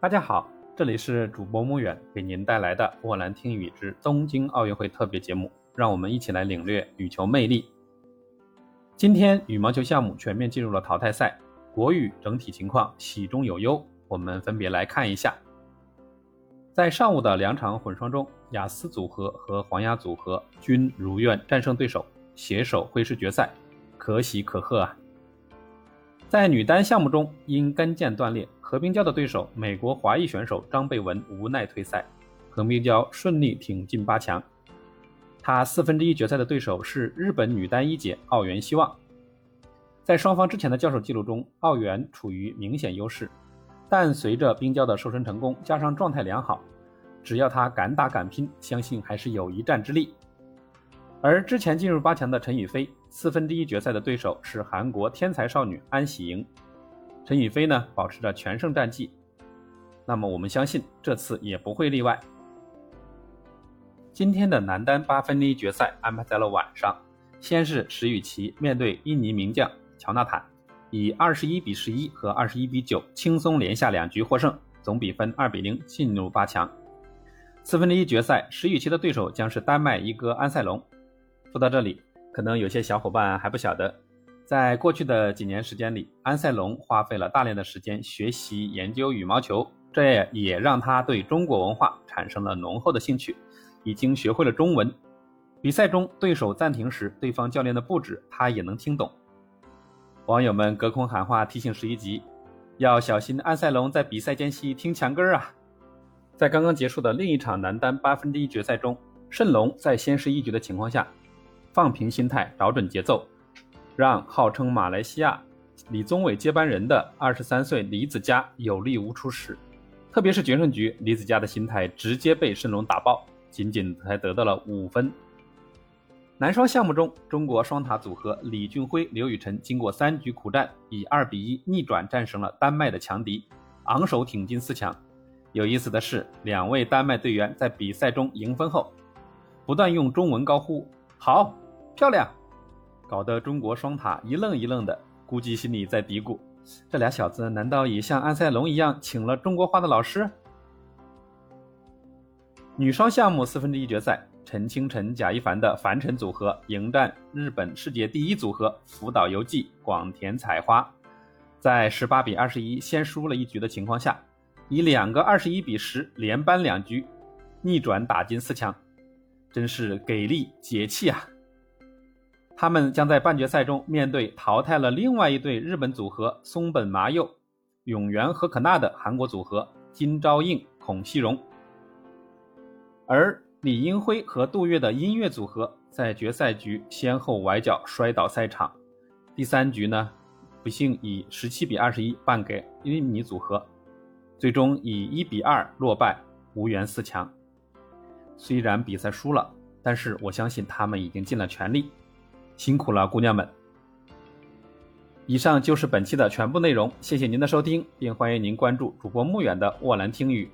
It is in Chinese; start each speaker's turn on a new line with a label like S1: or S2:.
S1: 大家好，这里是主播穆远给您带来的《沃兰听雨之东京奥运会特别节目》，让我们一起来领略羽球魅力。今天羽毛球项目全面进入了淘汰赛，国羽整体情况喜中有忧，我们分别来看一下。在上午的两场混双中，雅思组合和黄鸭组合均如愿战胜对手，携手会师决赛，可喜可贺啊！在女单项目中，因跟腱断裂，何冰娇的对手美国华裔选手张贝文无奈退赛，何冰娇顺利挺进八强。她四分之一决赛的对手是日本女单一姐奥原希望。在双方之前的交手记录中，奥原处于明显优势，但随着冰娇的瘦身成功，加上状态良好，只要她敢打敢拼，相信还是有一战之力。而之前进入八强的陈雨菲，四分之一决赛的对手是韩国天才少女安喜莹。陈雨菲呢，保持着全胜战绩，那么我们相信这次也不会例外。今天的男单八分之一决赛安排在了晚上，先是石宇奇面对印尼名将乔纳坦，以二十一比十一和二十一比九轻松连下两局获胜，总比分二比零进入八强。四分之一决赛，石宇奇的对手将是丹麦一哥安塞龙。说到这里，可能有些小伙伴还不晓得，在过去的几年时间里，安塞龙花费了大量的时间学习研究羽毛球，这也让他对中国文化产生了浓厚的兴趣，已经学会了中文。比赛中对手暂停时，对方教练的布置他也能听懂。网友们隔空喊话提醒十一级，要小心安塞龙在比赛间隙听墙根啊！在刚刚结束的另一场男单八分之一决赛中，谌龙在先失一局的情况下。放平心态，找准节奏，让号称马来西亚李宗伟接班人的二十三岁李子嘉有力无出时。特别是决胜局，李子嘉的心态直接被谌龙打爆，仅仅才得到了五分。男双项目中，中国双塔组合李俊辉、刘雨辰经过三局苦战，以二比一逆转战胜了丹麦的强敌，昂首挺进四强。有意思的是，两位丹麦队员在比赛中赢分后，不断用中文高呼。好漂亮，搞得中国双塔一愣一愣的，估计心里在嘀咕：这俩小子难道也像安塞龙一样请了中国话的老师？女双项目四分之一决赛，陈清晨贾一凡的樊晨组合迎战日本世界第一组合福岛由纪广田彩花，在十八比二十一先输了一局的情况下，以两个二十一比十连扳两局，逆转打进四强。真是给力解气啊！他们将在半决赛中面对淘汰了另外一对日本组合松本麻佑、永原和可娜的韩国组合金昭映、孔熙荣，而李英辉和杜月的音乐组合在决赛局先后崴脚摔倒赛场，第三局呢，不幸以十七比二十一败给印尼组合，最终以一比二落败，无缘四强。虽然比赛输了，但是我相信他们已经尽了全力，辛苦了，姑娘们。以上就是本期的全部内容，谢谢您的收听，并欢迎您关注主播穆远的沃兰听语。